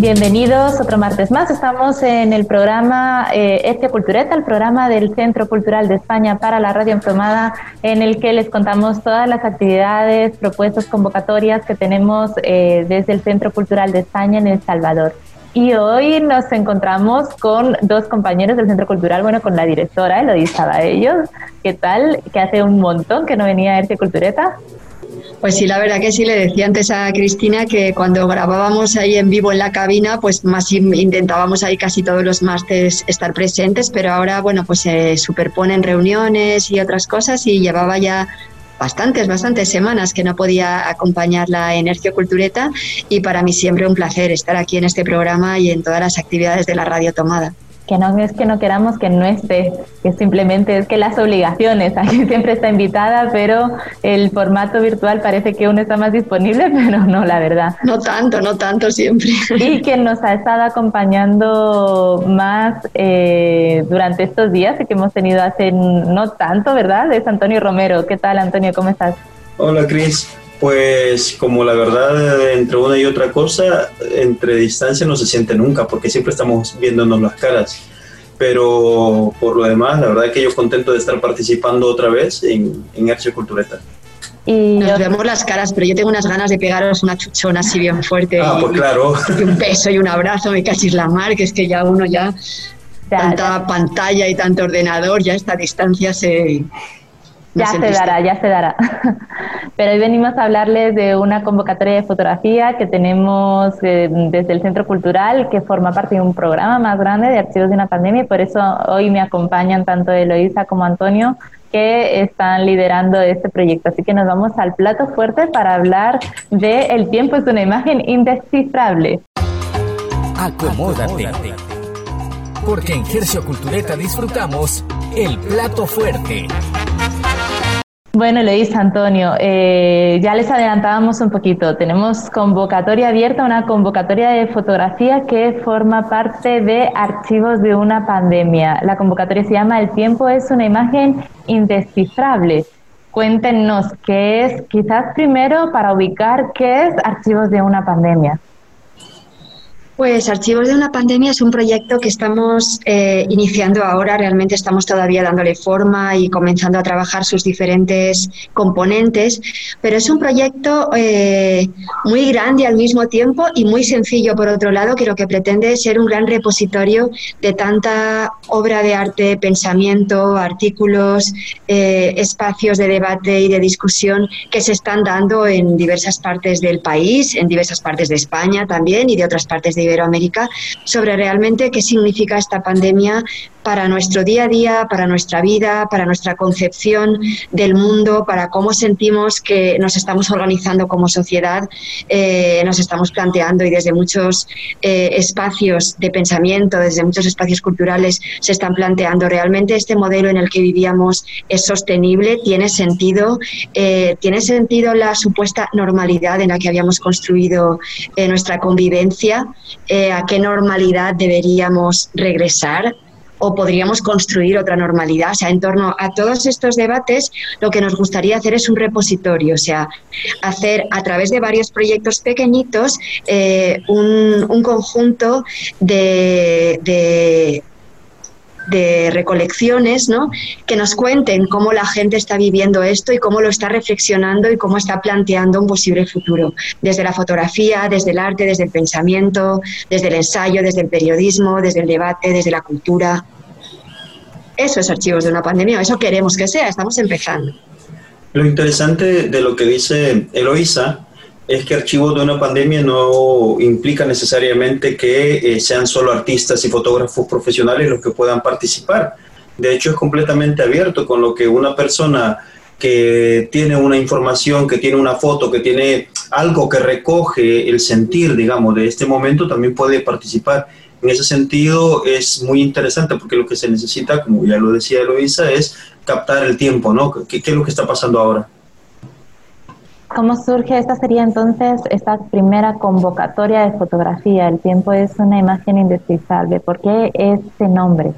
Bienvenidos otro martes más. Estamos en el programa eh, Este Cultureta, el programa del Centro Cultural de España para la Radio Emplomada, en el que les contamos todas las actividades, propuestas, convocatorias que tenemos eh, desde el Centro Cultural de España en El Salvador. Y hoy nos encontramos con dos compañeros del Centro Cultural, bueno, con la directora Eloisa ellos. ¿Qué tal? Que hace un montón que no venía a Este Cultureta. Pues sí, la verdad que sí, le decía antes a Cristina que cuando grabábamos ahí en vivo en la cabina, pues más intentábamos ahí casi todos los martes estar presentes, pero ahora, bueno, pues se superponen reuniones y otras cosas y llevaba ya bastantes, bastantes semanas que no podía acompañarla en Hercio Cultureta y para mí siempre un placer estar aquí en este programa y en todas las actividades de la Radio Tomada que no es que no queramos que no esté, que simplemente es que las obligaciones, aquí siempre está invitada, pero el formato virtual parece que uno está más disponible, pero no, la verdad. No tanto, no tanto siempre. Y quien nos ha estado acompañando más eh, durante estos días y que hemos tenido hace no tanto, ¿verdad? Es Antonio Romero. ¿Qué tal, Antonio? ¿Cómo estás? Hola, Cris. Pues como la verdad entre una y otra cosa, entre distancia no se siente nunca, porque siempre estamos viéndonos las caras. Pero por lo demás, la verdad es que yo contento de estar participando otra vez en, en Arcio Cultureta. Y Nos vemos las caras, pero yo tengo unas ganas de pegaros una chuchona así bien fuerte. Ah, pues claro. Y un beso y un abrazo, me cachis la mar, que es que ya uno ya, tanta pantalla y tanto ordenador, ya esta distancia se, ya se dará, ya se dará. Pero hoy venimos a hablarles de una convocatoria de fotografía que tenemos eh, desde el Centro Cultural, que forma parte de un programa más grande de archivos de una pandemia, y por eso hoy me acompañan tanto Eloísa como Antonio, que están liderando este proyecto. Así que nos vamos al plato fuerte para hablar de El tiempo es una imagen indescifrable. Acomódate. Porque en Gercio Cultureta disfrutamos el plato fuerte. Bueno, Luis Antonio, eh, ya les adelantábamos un poquito. Tenemos convocatoria abierta, una convocatoria de fotografía que forma parte de archivos de una pandemia. La convocatoria se llama El tiempo es una imagen indescifrable. Cuéntenos qué es, quizás primero para ubicar qué es archivos de una pandemia. Pues Archivos de una pandemia es un proyecto que estamos eh, iniciando ahora, realmente estamos todavía dándole forma y comenzando a trabajar sus diferentes componentes, pero es un proyecto eh, muy grande al mismo tiempo y muy sencillo. Por otro lado, que lo que pretende es ser un gran repositorio de tanta obra de arte, pensamiento, artículos, eh, espacios de debate y de discusión que se están dando en diversas partes del país, en diversas partes de España también y de otras partes de Iberoamérica sobre realmente qué significa esta pandemia para nuestro día a día, para nuestra vida, para nuestra concepción del mundo, para cómo sentimos que nos estamos organizando como sociedad, eh, nos estamos planteando y desde muchos eh, espacios de pensamiento, desde muchos espacios culturales, se están planteando. Realmente este modelo en el que vivíamos es sostenible, tiene sentido, eh, tiene sentido la supuesta normalidad en la que habíamos construido nuestra convivencia, a qué normalidad deberíamos regresar o podríamos construir otra normalidad. O sea, en torno a todos estos debates, lo que nos gustaría hacer es un repositorio, o sea, hacer a través de varios proyectos pequeñitos eh, un, conjunto de de recolecciones, ¿no? que nos cuenten cómo la gente está viviendo esto y cómo lo está reflexionando y cómo está planteando un posible futuro, desde la fotografía, desde el arte, desde el pensamiento, desde el ensayo, desde el periodismo, desde el debate, desde la cultura. Eso es archivos de una pandemia, eso queremos que sea, estamos empezando. Lo interesante de lo que dice Eloisa es que archivos de una pandemia no implica necesariamente que eh, sean solo artistas y fotógrafos profesionales los que puedan participar. De hecho, es completamente abierto con lo que una persona que tiene una información, que tiene una foto, que tiene algo que recoge el sentir, digamos, de este momento, también puede participar en ese sentido es muy interesante porque lo que se necesita, como ya lo decía Eloisa, es captar el tiempo, ¿no? ¿Qué, qué es lo que está pasando ahora? ¿Cómo surge? Esta sería entonces esta primera convocatoria de fotografía. El tiempo es una imagen indescifrable. ¿Por qué este nombre?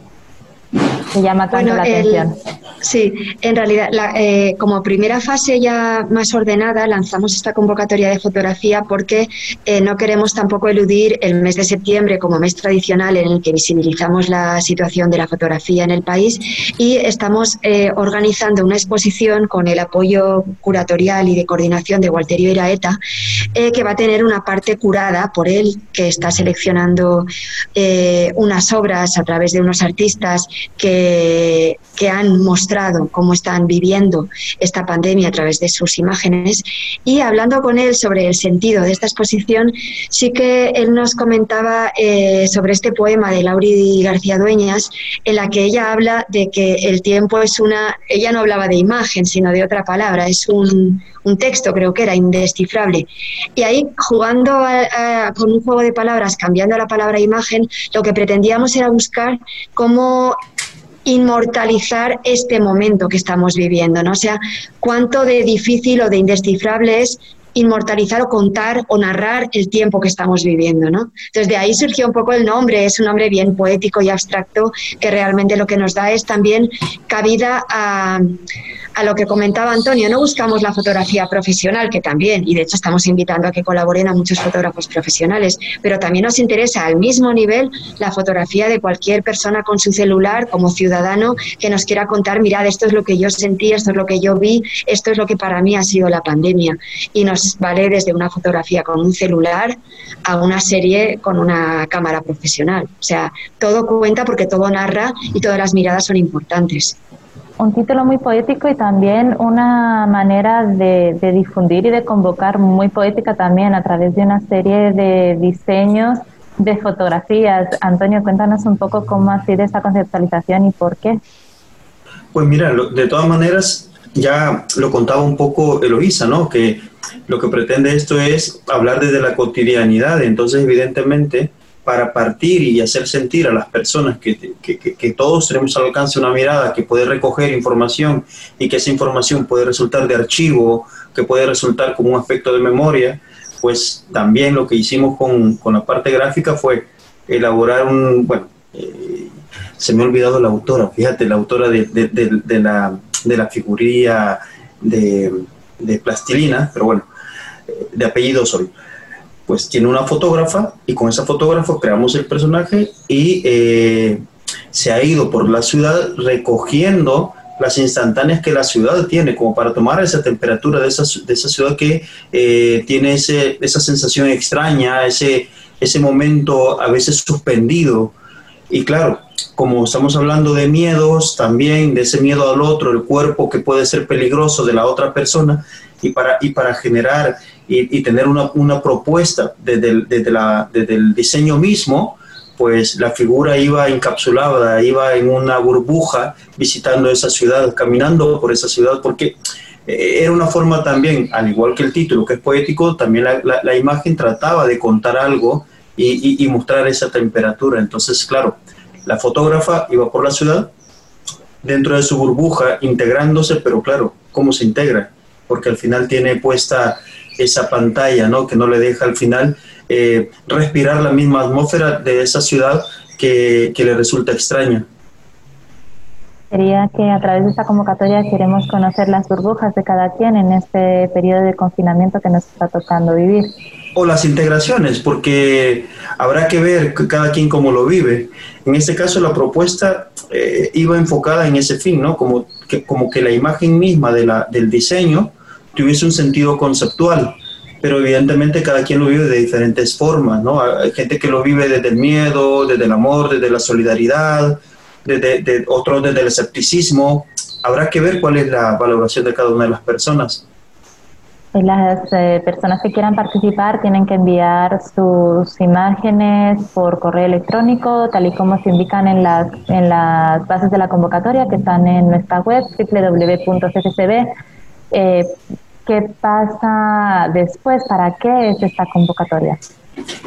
Se llama tanto la atención. Sí, en realidad, eh, como primera fase ya más ordenada, lanzamos esta convocatoria de fotografía porque eh, no queremos tampoco eludir el mes de septiembre como mes tradicional en el que visibilizamos la situación de la fotografía en el país y estamos eh, organizando una exposición con el apoyo curatorial y de coordinación de Walterio Iraeta que va a tener una parte curada por él, que está seleccionando unas obras a través de unos artistas que, que han mostrado cómo están viviendo esta pandemia a través de sus imágenes y hablando con él sobre el sentido de esta exposición, sí que él nos comentaba eh, sobre este poema de Lauri García Dueñas, en la que ella habla de que el tiempo es una, ella no hablaba de imagen, sino de otra palabra, es un, un texto, creo que era indescifrable. Y ahí, jugando con un juego de palabras, cambiando la palabra imagen, lo que pretendíamos era buscar cómo inmortalizar este momento que estamos viviendo, ¿no? O sea, cuánto de difícil o de indescifrable es inmortalizar o contar o narrar el tiempo que estamos viviendo, ¿no? Entonces de ahí surgió un poco el nombre, es un nombre bien poético y abstracto que realmente lo que nos da es también cabida a, a lo que comentaba Antonio, no buscamos la fotografía profesional, que también, y de hecho estamos invitando a que colaboren a muchos fotógrafos profesionales, pero también nos interesa al mismo nivel la fotografía de cualquier persona con su celular como ciudadano que nos quiera contar, mirad, esto es lo que yo sentí, esto es lo que yo vi, esto es lo que para mí ha sido la pandemia. Y nos vale desde una fotografía con un celular a una serie con una cámara profesional. O sea, todo cuenta porque todo narra y todas las miradas son importantes un título muy poético y también una manera de, difundir y de convocar muy poética también a través de una serie de diseños de fotografías. Antonio, cuéntanos un poco cómo ha sido esta conceptualización y por qué. Pues mira, de todas maneras, ya lo contaba un poco Eloísa, ¿no? Que lo que pretende esto es hablar desde la cotidianidad. Entonces, evidentemente, para partir y hacer sentir a las personas que, que, que, todos tenemos al alcance una mirada que puede recoger información y que esa información puede resultar de archivo, que puede resultar como un aspecto de memoria, pues también lo que hicimos con, con la parte gráfica fue elaborar un, bueno, eh, se me ha olvidado la autora, fíjate, la autora de, de, de, la, de la figuría de, plastilina, pero bueno, de apellido soy pues tiene una fotógrafa y con esa fotógrafa creamos el personaje y eh, se ha ido por la ciudad recogiendo las instantáneas que la ciudad tiene, como para tomar esa temperatura de esa, de esa ciudad que eh, tiene ese, esa sensación extraña, ese, ese momento a veces suspendido. Y claro, como estamos hablando de miedos, también de ese miedo al otro, el cuerpo que puede ser peligroso de la otra persona, y para, y para generar y, tener una, una propuesta desde el, la, desde el diseño mismo, pues la figura iba encapsulada, iba en una burbuja visitando esa ciudad, caminando por esa ciudad, porque eh, era una forma también, al igual que el título, que es poético, también la, la, imagen trataba de contar algo y, y, mostrar esa temperatura. Entonces, claro, la fotógrafa iba por la ciudad dentro de su burbuja, integrándose, pero claro, ¿cómo se integra? Porque al final tiene puesta esa pantalla, ¿no? Que no le deja al final eh, respirar la misma atmósfera de esa ciudad que, le resulta extraña. Sería que a través de esta convocatoria queremos conocer las burbujas de cada quien en este periodo de confinamiento que nos está tocando vivir. O las integraciones, porque habrá que ver cada quien cómo lo vive. En este caso la propuesta eh, iba enfocada en ese fin, ¿no? Como que, como que la imagen misma de la, del diseño tuviese un sentido conceptual, pero evidentemente cada quien lo vive de diferentes formas, ¿no? Hay gente que lo vive desde el miedo, desde el amor, desde la solidaridad, desde, de, otros desde el escepticismo. Habrá que ver cuál es la valoración de cada una de las personas. Las eh, personas que quieran participar tienen que enviar sus imágenes por correo electrónico, tal y como se indican en las, en las bases de la convocatoria que están en nuestra web www.ccb eh, ¿Qué pasa después? ¿Para qué es esta convocatoria?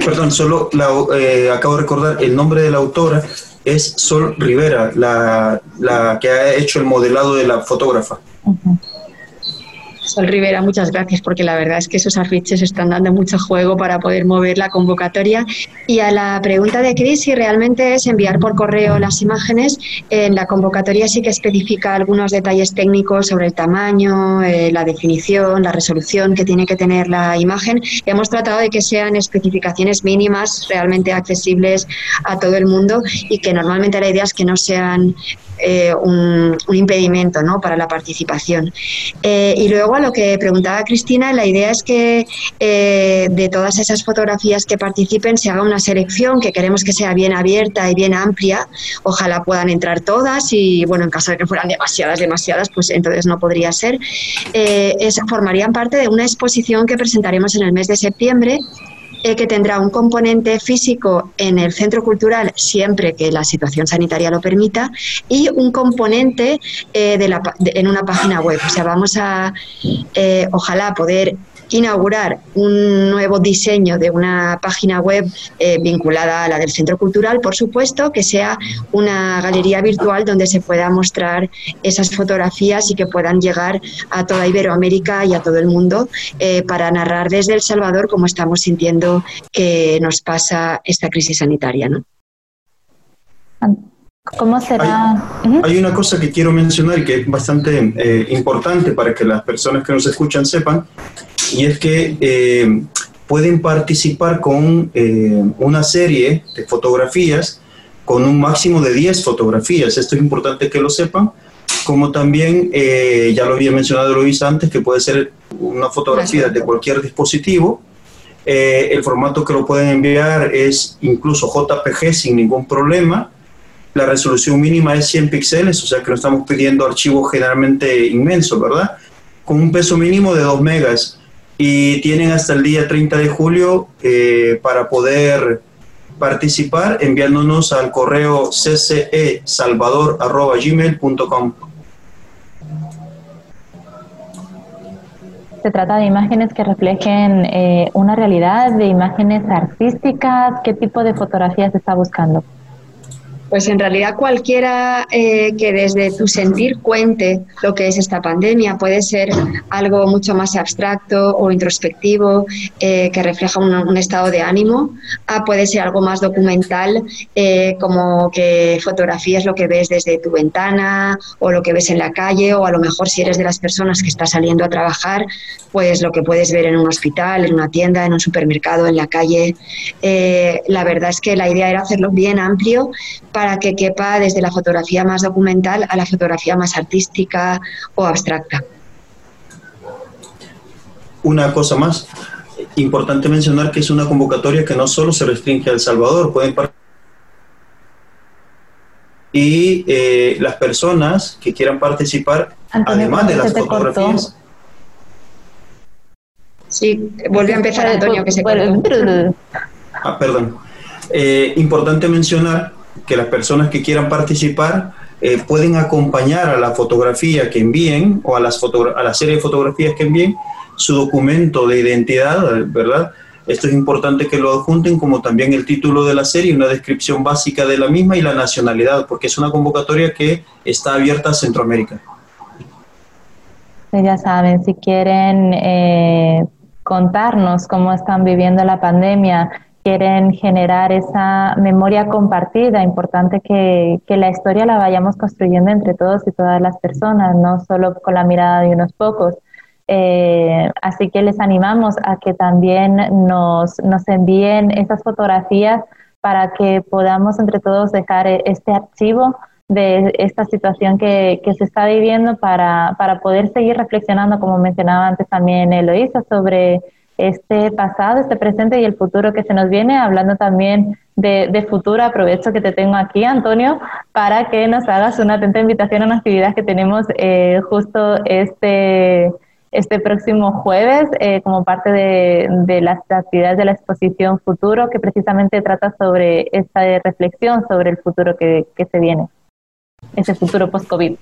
Perdón, solo eh, acabo de recordar el nombre de la autora es Sol Rivera, la, la que ha hecho el modelado de la fotógrafa. Sol Rivera, muchas gracias, porque la verdad es que esos afiches están dando mucho juego para poder mover la convocatoria. Y a la pregunta de Cris, si realmente es enviar por correo las imágenes, en la convocatoria sí que especifica algunos detalles técnicos sobre el tamaño, eh, la definición, la resolución que tiene que tener la imagen. Hemos tratado de que sean especificaciones mínimas, realmente accesibles a todo el mundo y que normalmente la idea es que no sean eh, un, impedimento ¿no? para la participación. Eh, y luego a lo que preguntaba Cristina, la idea es que eh, de todas esas fotografías que participen se haga una selección que queremos que sea bien abierta y bien amplia. Ojalá puedan entrar todas y, bueno, en caso de que fueran demasiadas, demasiadas, pues entonces no podría ser. Es, formarían parte de una exposición que presentaremos en el mes de septiembre eh, que tendrá un componente físico en el centro cultural siempre que la situación sanitaria lo permita y un componente eh, en una página web. O sea, vamos a, eh, ojalá, poder inaugurar un nuevo diseño de una página web eh, vinculada a la del Centro Cultural, por supuesto, que sea una galería virtual donde se pueda mostrar esas fotografías y que puedan llegar a toda Iberoamérica y a todo el mundo eh, para narrar desde El Salvador cómo estamos sintiendo que nos pasa esta crisis sanitaria. ¿no? ¿Cómo será? Hay, una cosa que quiero mencionar y que es bastante eh, importante para que las personas que nos escuchan sepan, y es que eh, pueden participar con eh, una serie de fotografías con un máximo de 10 fotografías. Esto es importante que lo sepan, como también, ya lo había mencionado Luis antes, que puede ser una fotografía de cualquier dispositivo. el formato que lo pueden enviar es incluso JPG sin ningún problema la resolución mínima es 100 píxeles, o sea que no estamos pidiendo archivos generalmente inmensos, ¿verdad? Con un peso mínimo de 2 megas y tienen hasta el día 30 de julio eh, para poder participar enviándonos al correo ccesalvador.gmail.com. Se trata de imágenes que reflejen eh, una realidad, de imágenes artísticas. ¿Qué tipo de fotografías está buscando? Pues en realidad cualquiera eh, que desde tu sentir cuente lo que es esta pandemia puede ser algo mucho más abstracto o introspectivo eh, que refleja un, estado de ánimo, ah, puede ser algo más documental eh, como que fotografías lo que ves desde tu ventana o lo que ves en la calle o a lo mejor si eres de las personas que está saliendo a trabajar, pues lo que puedes ver en un hospital, en una tienda, en un supermercado, en la calle. la verdad es que la idea era hacerlo bien amplio que quepa desde la fotografía más documental a la fotografía más artística o abstracta. Una cosa más, importante mencionar que es una convocatoria que no solo se restringe a El Salvador, pueden y eh, las personas que quieran participar, además de las fotografías. Sí, vuelve a empezar Antonio, que se Ah, perdón. Eh, importante mencionar que las personas que quieran participar eh, pueden acompañar a la fotografía que envíen o a, las a la serie de fotografías que envíen su documento de identidad, ¿verdad? Esto es importante que lo adjunten como también el título de la serie, una descripción básica de la misma y la nacionalidad, porque es una convocatoria que está abierta a Centroamérica. Ya saben, si quieren eh, contarnos cómo están viviendo la pandemia, quieren generar esa memoria compartida, importante que, que, la historia la vayamos construyendo entre todos y todas las personas, no solo con la mirada de unos pocos. Eh, así que les animamos a que también nos, nos envíen esas fotografías para que podamos entre todos dejar este archivo de esta situación que, que se está viviendo para, para poder seguir reflexionando, como mencionaba antes también Eloisa, sobre este pasado, este presente y el futuro que se nos viene, hablando también de, futuro. Aprovecho que te tengo aquí, Antonio, para que nos hagas una atenta invitación a una actividad que tenemos eh, justo este, este próximo jueves eh, como parte de, las actividades de la exposición Futuro, que precisamente trata sobre esta reflexión sobre el futuro que, que se viene, ese futuro post-COVID.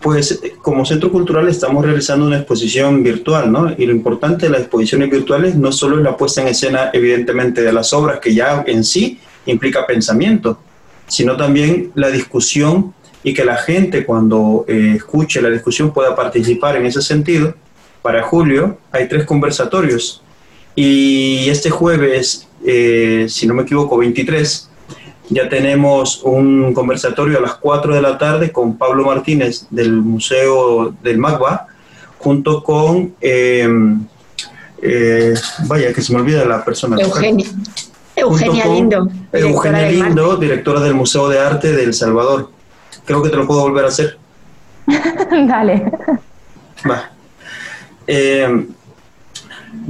Pues como centro cultural estamos realizando una exposición virtual, ¿no? Y lo importante de las exposiciones virtuales no solo es la puesta en escena, evidentemente, de las obras, que ya en sí implica pensamiento, sino también la discusión y que la gente cuando eh, escuche la discusión pueda participar en ese sentido. Para julio hay tres conversatorios y este jueves, eh, si no me equivoco, 23, ya tenemos un conversatorio a las 4 de la tarde con Pablo Martínez del Museo del Magba, junto con, em, eh, vaya, que se me olvida la persona. Eugenia. Eugenia Lindo. Eugenia Lindo, directora del Museo de Arte de El Salvador. Creo que te lo puedo volver a hacer. Dale. Va. Eh,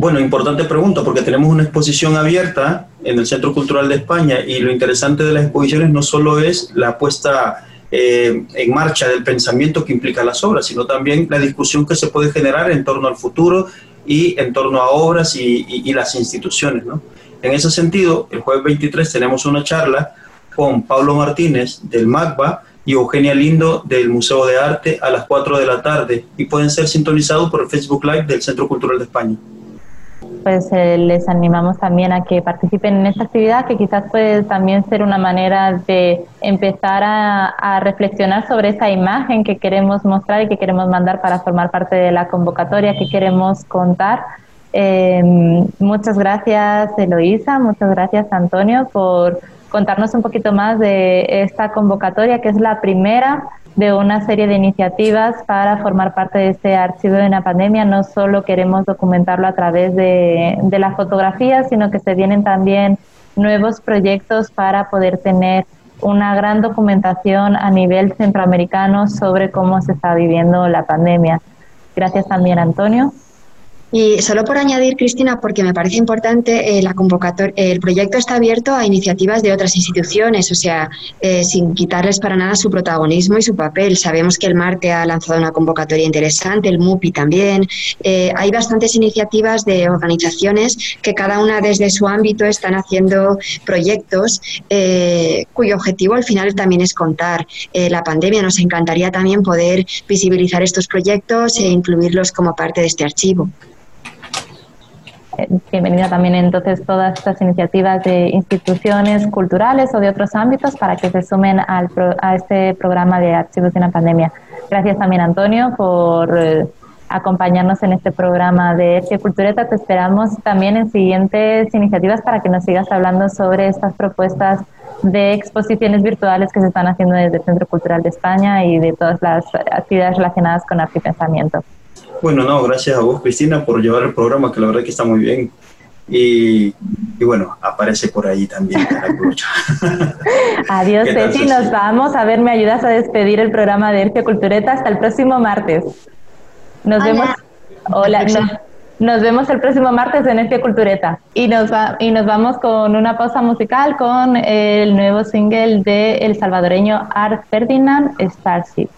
bueno, importante pregunta, porque tenemos una exposición abierta en el Centro Cultural de España y lo interesante de las exposiciones no solo es la puesta eh, en marcha del pensamiento que implica las obras, sino también la discusión que se puede generar en torno al futuro y en torno a obras y, las instituciones. En ese sentido, el jueves 23 tenemos una charla con Pablo Martínez del MACBA y Eugenia Lindo del Museo de Arte a las 4 de la tarde y pueden ser sintonizados por el Facebook Live del Centro Cultural de España pues eh, les animamos también a que participen en esta actividad que quizás puede también ser una manera de empezar a, reflexionar sobre esa imagen que queremos mostrar y que queremos mandar para formar parte de la convocatoria que queremos contar. Eh, muchas gracias Eloísa, muchas gracias Antonio por contarnos un poquito más de esta convocatoria que es la primera de una serie de iniciativas para formar parte de este archivo de una pandemia. No solo queremos documentarlo a través de, de la fotografía, sino que se vienen también nuevos proyectos para poder tener una gran documentación a nivel centroamericano sobre cómo se está viviendo la pandemia. Gracias también, Antonio. Y solo por añadir, Cristina, porque me parece importante, eh, la convocatoria, el proyecto está abierto a iniciativas de otras instituciones, o sea, eh, sin quitarles para nada su protagonismo y su papel. Sabemos que el Marte ha lanzado una convocatoria interesante, el MUPI también. Eh, hay bastantes iniciativas de organizaciones que cada una desde su ámbito están haciendo proyectos cuyo objetivo al final también es contar la pandemia. Nos encantaría también poder visibilizar estos proyectos e incluirlos como parte de este archivo bienvenida también entonces todas estas iniciativas de instituciones culturales o de otros ámbitos para que se sumen al a este programa de archivos de una pandemia. Gracias también Antonio por eh, acompañarnos en este programa de F Cultureta. Te esperamos también en siguientes iniciativas para que nos sigas hablando sobre estas propuestas de exposiciones virtuales que se están haciendo desde el Centro Cultural de España y de todas las actividades relacionadas con arte y pensamiento. Bueno, no, gracias a vos, Cristina, por llevar el programa, que la verdad que está muy bien. Y, bueno, aparece por ahí también Adiós, Ceci. Nos vamos. A ver, ¿me ayudas a despedir el programa de Ercio Cultureta hasta el próximo martes? Nos vemos. Hola, nos vemos el próximo martes en Ercio Cultureta. Y nos, va, y nos vamos con una pausa musical con el nuevo single de el salvadoreño Art Ferdinand, Starship.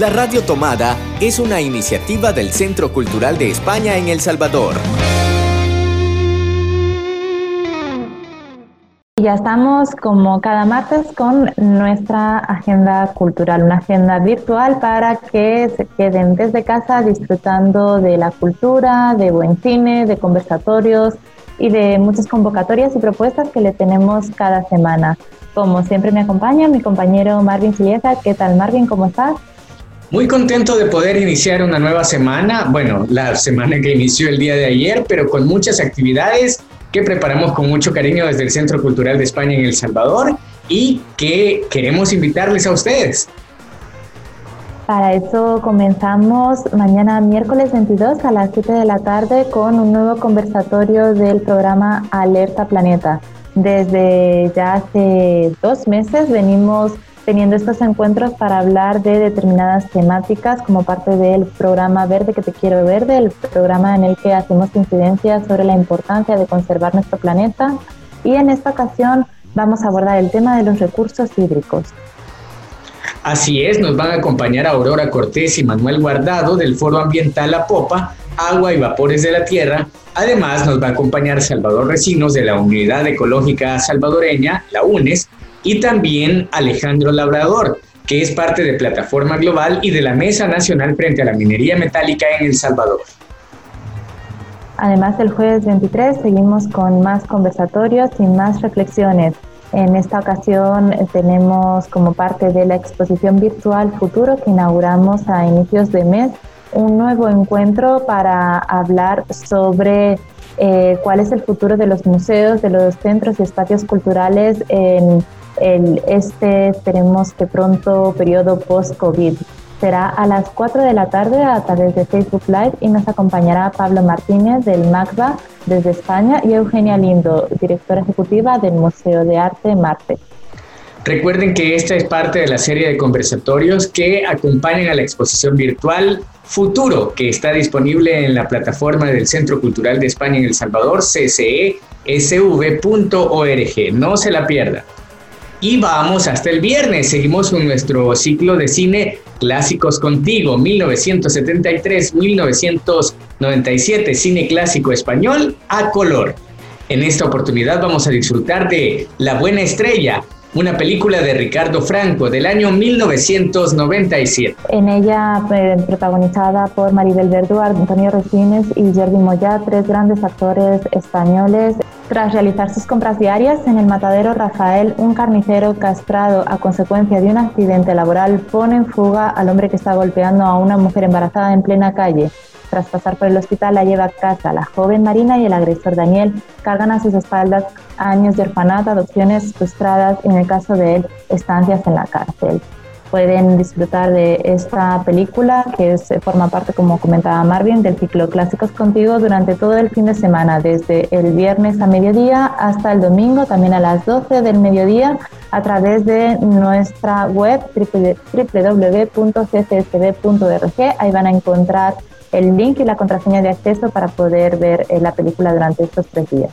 La Radio Tomada es una iniciativa del Centro Cultural de España en El Salvador. Ya estamos como cada martes con nuestra agenda cultural, una agenda virtual para que se queden desde casa disfrutando de la cultura, de buen cine, de conversatorios y de muchas convocatorias y propuestas que le tenemos cada semana. Como siempre me acompaña mi compañero Marvin Silieza. ¿Qué tal Marvin? ¿Cómo estás? Muy contento de poder iniciar una nueva semana, bueno, la semana que inició el día de ayer, pero con muchas actividades que preparamos con mucho cariño desde el Centro Cultural de España en El Salvador y que queremos invitarles a ustedes. Para eso comenzamos mañana miércoles 22 a las 7 de la tarde con un nuevo conversatorio del programa Alerta Planeta. Desde ya hace dos meses venimos teniendo estos encuentros para hablar de determinadas temáticas como parte del programa Verde que te quiero verde, el programa en el que hacemos incidencia sobre la importancia de conservar nuestro planeta y en esta ocasión vamos a abordar el tema de los recursos hídricos. Así es, nos van a acompañar Aurora Cortés y Manuel Guardado del Foro Ambiental La Popa, Agua y Vapores de la Tierra. Además, nos va a acompañar Salvador Recinos de la Unidad Ecológica Salvadoreña, la UNES, y también Alejandro Labrador, que es parte de Plataforma Global y de la Mesa Nacional frente a la Minería Metálica en El Salvador. Además, el jueves 23 seguimos con más conversatorios y más reflexiones. En esta ocasión eh, tenemos como parte de la exposición virtual Futuro que inauguramos a inicios de mes un nuevo encuentro para hablar sobre eh, cuál es el futuro de los museos, de los centros y espacios culturales en el, este, esperemos que pronto, periodo post-COVID. Será a las 4 de la tarde a través de Facebook Live y nos acompañará Pablo Martínez del MACBA desde España y Eugenia Lindo, directora ejecutiva del Museo de Arte Marte. Recuerden que esta es parte de la serie de conversatorios que acompañan a la exposición virtual Futuro, que está disponible en la plataforma del Centro Cultural de España en El Salvador, ccesv.org. No se la pierda. Y vamos hasta el viernes. Seguimos con nuestro ciclo de cine Clásicos Contigo, 1973-1997, cine clásico español a color. En esta oportunidad vamos a disfrutar de La Buena Estrella, una película de Ricardo Franco del año 1997. En ella, eh, protagonizada por Maribel Verdú, Antonio Resines y Jordi Moya, tres grandes actores españoles. Tras realizar sus compras diarias en el matadero Rafael, un carnicero castrado a consecuencia de un accidente laboral pone en fuga al hombre que está golpeando a una mujer embarazada en plena calle. Tras pasar por el hospital la lleva a casa. La joven Marina y el agresor Daniel cargan a sus espaldas años de orfanato, adopciones frustradas y en el caso de él, estancias en la cárcel. Pueden disfrutar de esta película que es, forma parte, como comentaba Marvin, del ciclo Clásicos Contigo durante todo el fin de semana, desde el viernes a mediodía hasta el domingo, también a las 12 del mediodía, a través de nuestra web www.ccsb.org. Ahí van a encontrar el link y la contraseña de acceso para poder ver eh, la película durante estos tres días.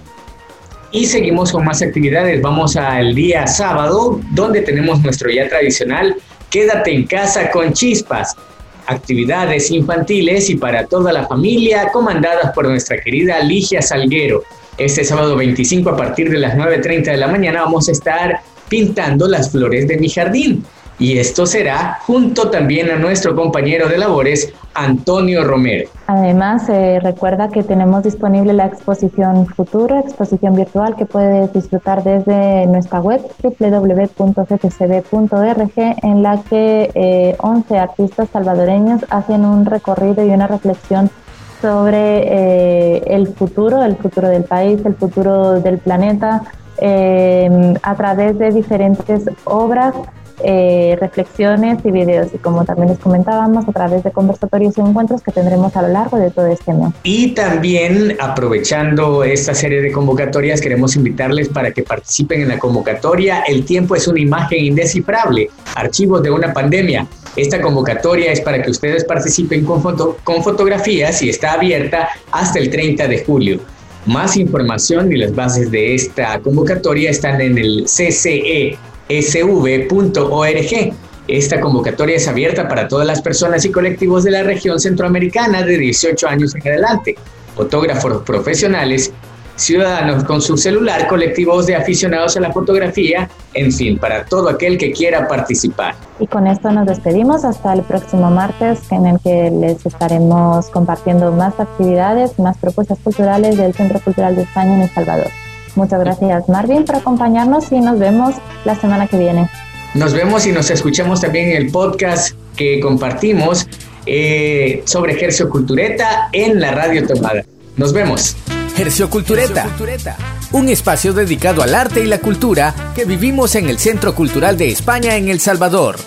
Y seguimos con más actividades. Vamos al día sábado, donde tenemos nuestro ya tradicional Quédate en casa con chispas. Actividades infantiles y para toda la familia, comandadas por nuestra querida Ligia Salguero. Este sábado 25 a partir de las 9.30 de la mañana vamos a estar pintando las flores de mi jardín y esto será junto también a nuestro compañero de labores, Antonio Romero. Además, eh, recuerda que tenemos disponible la exposición Futuro, exposición virtual que puedes disfrutar desde nuestra web www.ccb.org, en la que 11 eh, artistas salvadoreños hacen un recorrido y una reflexión sobre eh, el futuro, el futuro del país, el futuro del planeta, a través de diferentes obras eh, reflexiones y videos y como también les comentábamos a través de conversatorios y encuentros que tendremos a lo largo de todo este mes. Y también aprovechando esta serie de convocatorias queremos invitarles para que participen en la convocatoria El tiempo es una imagen indescifrable, archivos de una pandemia. Esta convocatoria es para que ustedes participen con, foto, con fotografías y está abierta hasta el 30 de julio. Más información y las bases de esta convocatoria están en el CCE sv.org. Esta convocatoria es abierta para todas las personas y colectivos de la región centroamericana de 18 años en adelante, fotógrafos profesionales, ciudadanos con su celular, colectivos de aficionados a la fotografía, en fin, para todo aquel que quiera participar. Y con esto nos despedimos hasta el próximo martes, en el que les estaremos compartiendo más actividades, más propuestas culturales del Centro Cultural de España en El Salvador. Muchas gracias Marvin por acompañarnos y nos vemos la semana que viene. Nos vemos y nos escuchamos también en el podcast que compartimos eh, sobre Ejercio Cultureta en la Radio Tomada. Nos vemos. Hercio Cultureta, un espacio dedicado al arte y la cultura que vivimos en el Centro Cultural de España en El Salvador.